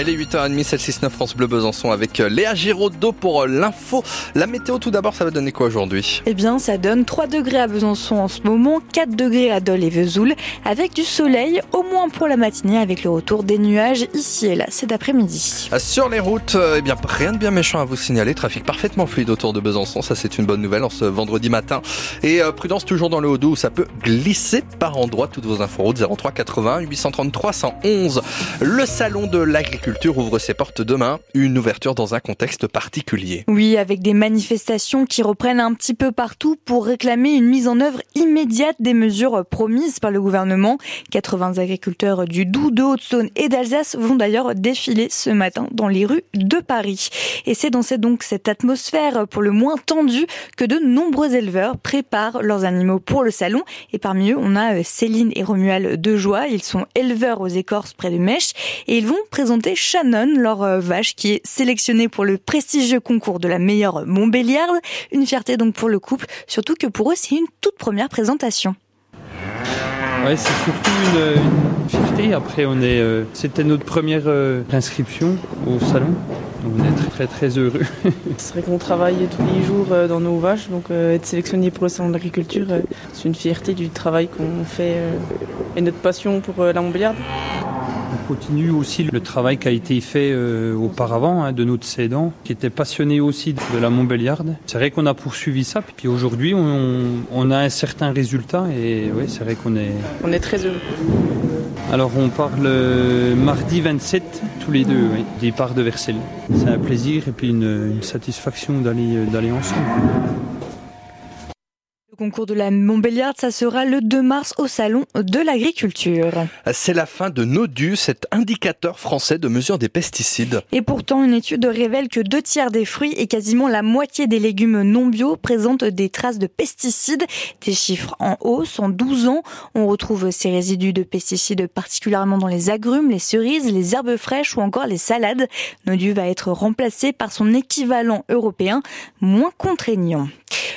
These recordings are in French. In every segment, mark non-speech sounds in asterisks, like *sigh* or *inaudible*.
Elle est 8h30, c'est le 6-9 France Bleu Besançon avec euh, Léa Giraudot pour euh, l'info. La météo tout d'abord, ça va donner quoi aujourd'hui? Eh bien, ça donne 3 degrés à Besançon en ce moment, 4 degrés à Dole et Vesoul, avec du soleil, au moins pour la matinée, avec le retour des nuages ici et là cet après-midi. Euh, Sur les routes, eh bien, rien de bien méchant à vous signaler. Trafic parfaitement fluide autour de Besançon, ça c'est une bonne nouvelle en ce vendredi matin. Et euh, prudence toujours dans le Haut-Doubs où ça peut glisser par endroits. Toutes vos infos routes 03 80 833 111. Le salon de l'agriculture ouvre ses portes demain. Une ouverture dans un contexte particulier. Oui, avec des manifestations qui reprennent un petit peu partout pour réclamer une mise en œuvre immédiate des mesures promises par le gouvernement. 80 agriculteurs du Doubs, de Haute-Saône et d'Alsace vont d'ailleurs défiler ce matin dans les rues de Paris. Et c'est dans cette, donc cette atmosphère pour le moins tendue que de nombreux éleveurs préparent leurs animaux pour le salon. Et parmi eux, on a euh, Céline et Romuald Dejoie. Ils sont éleveurs aux écorces près de Mèche et ils vont présenter Shannon, leur euh, vache qui est sélectionnée pour le prestigieux concours de la meilleure Montbéliarde. Une fierté donc pour le couple, surtout que pour eux, c'est une toute première présentation. Ouais, c'est surtout une, une fierté. Après, on est, euh, c'était notre première euh, inscription au salon. Donc, on est très très, très heureux. *laughs* C'est vrai qu'on travaille tous les jours euh, dans nos vaches, donc euh, être sélectionné pour le salon de l'agriculture, euh, c'est une fierté du travail qu'on fait euh, et notre passion pour euh, la Montbéliarde. On continue aussi le travail qui a été fait euh, auparavant hein, de notre cédant, qui était passionné aussi de la Montbéliarde. C'est vrai qu'on a poursuivi ça, puis aujourd'hui on, on a un certain résultat et oui, c'est vrai qu'on est. On est très heureux. Alors on part le mardi 27 tous les deux, oui, départ de Versailles. C'est un plaisir et puis une, une satisfaction d'aller euh, d'aller ensemble. Le concours de la Montbéliarde, ça sera le 2 mars au salon de l'agriculture. C'est la fin de Nodu, cet indicateur français de mesure des pesticides. Et pourtant, une étude révèle que deux tiers des fruits et quasiment la moitié des légumes non bio présentent des traces de pesticides. Des chiffres en hausse. En 12 ans, on retrouve ces résidus de pesticides particulièrement dans les agrumes, les cerises, les herbes fraîches ou encore les salades. Nodu va être remplacé par son équivalent européen, moins contraignant.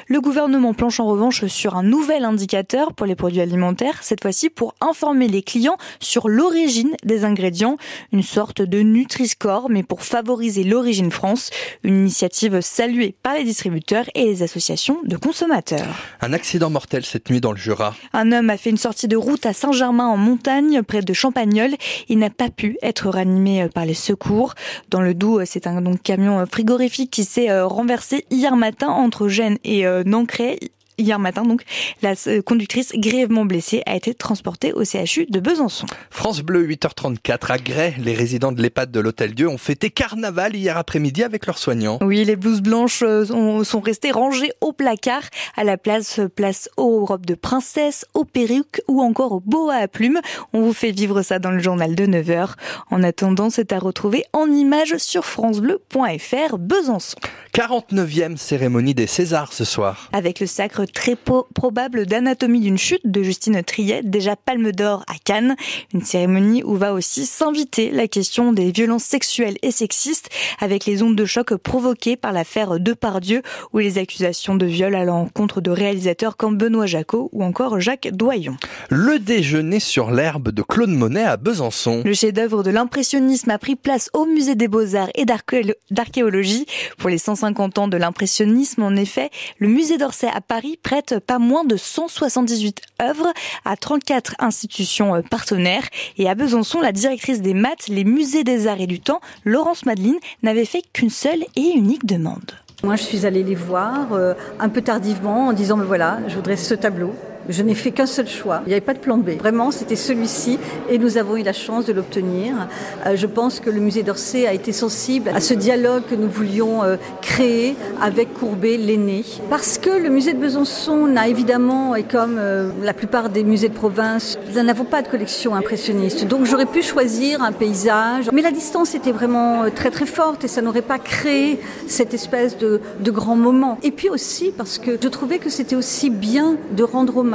Le gouvernement planche en revanche sur un nouvel indicateur pour les produits alimentaires, cette fois-ci pour informer les clients sur l'origine des ingrédients, une sorte de Nutri-Score, mais pour favoriser l'origine France, une initiative saluée par les distributeurs et les associations de consommateurs. Un accident mortel cette nuit dans le Jura. Un homme a fait une sortie de route à Saint-Germain en montagne, près de Champagnole. Il n'a pas pu être ranimé par les secours. Dans le Doubs, c'est un donc, camion frigorifique qui s'est euh, renversé hier matin entre Gênes et euh, Nancray. Hier matin, donc, la euh, conductrice grièvement blessée a été transportée au CHU de Besançon. France Bleu, 8h34 à Grès. Les résidents de l'EHPAD de l'Hôtel Dieu ont fêté carnaval hier après-midi avec leurs soignants. Oui, les blouses blanches euh, sont, sont restées rangées au placard, à la place, place aux robes de princesse, aux perruques ou encore aux boas à plumes. On vous fait vivre ça dans le journal de 9h. En attendant, c'est à retrouver en images sur francebleu.fr Besançon. 49e cérémonie des Césars ce soir. Avec le sacre très po- probable d'Anatomie d'une chute de Justine Triet, déjà palme d'or à Cannes. Une cérémonie où va aussi s'inviter la question des violences sexuelles et sexistes avec les ondes de choc provoquées par l'affaire Depardieu ou les accusations de viol à l'encontre de réalisateurs comme Benoît Jacot ou encore Jacques Doyon. Le déjeuner sur l'herbe de Claude Monet à Besançon. Le chef-d'œuvre de l'impressionnisme a pris place au musée des Beaux-Arts et d'archéolo- d'archéologie. Pour les 150 ans de l'impressionnisme, en effet, le musée d'Orsay à Paris prête pas moins de 178 œuvres à 34 institutions euh, partenaires. Et à Besançon, la directrice des maths, les musées des arts et du temps, Laurence Madeline, n'avait fait qu'une seule et unique demande. Moi, je suis allée les voir euh, un peu tardivement en disant, voilà, je voudrais ce tableau. Je n'ai fait qu'un seul choix. Il n'y avait pas de plan B. Vraiment, c'était celui-ci et nous avons eu la chance de l'obtenir. Euh, je pense que le musée d'Orsay a été sensible à ce dialogue que nous voulions euh, créer avec Courbet, l'aîné. Parce que le musée de Besançon n'a évidemment, et comme euh, la plupart des musées de province, nous n'avons pas de collection impressionniste. Donc j'aurais pu choisir un paysage. Mais la distance était vraiment très très forte et ça n'aurait pas créé cette espèce de, de grand moment. Et puis aussi parce que je trouvais que c'était aussi bien de rendre hommage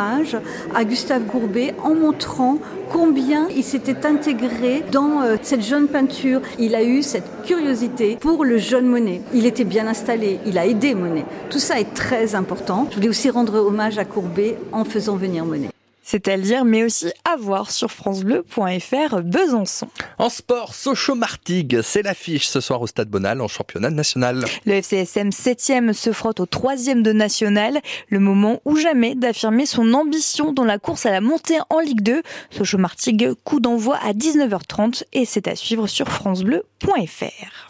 à Gustave Courbet en montrant combien il s'était intégré dans euh, cette jeune peinture. Il a eu cette curiosité pour le jeune Monet. Il était bien installé, il a aidé Monet. Tout ça est très important. Je voulais aussi rendre hommage à Courbet en faisant venir Monet. C'est à lire, mais aussi à voir sur francebleu.fr Besançon. En sport, Sochaux Martigues, c'est l'affiche ce soir au Stade Bonal en championnat national. Le FCSM 7e se frotte au 3e de national. Le moment ou jamais d'affirmer son ambition dans la course à la montée en Ligue 2. Sochaux Martigues, coup d'envoi à 19h30 et c'est à suivre sur francebleu.fr.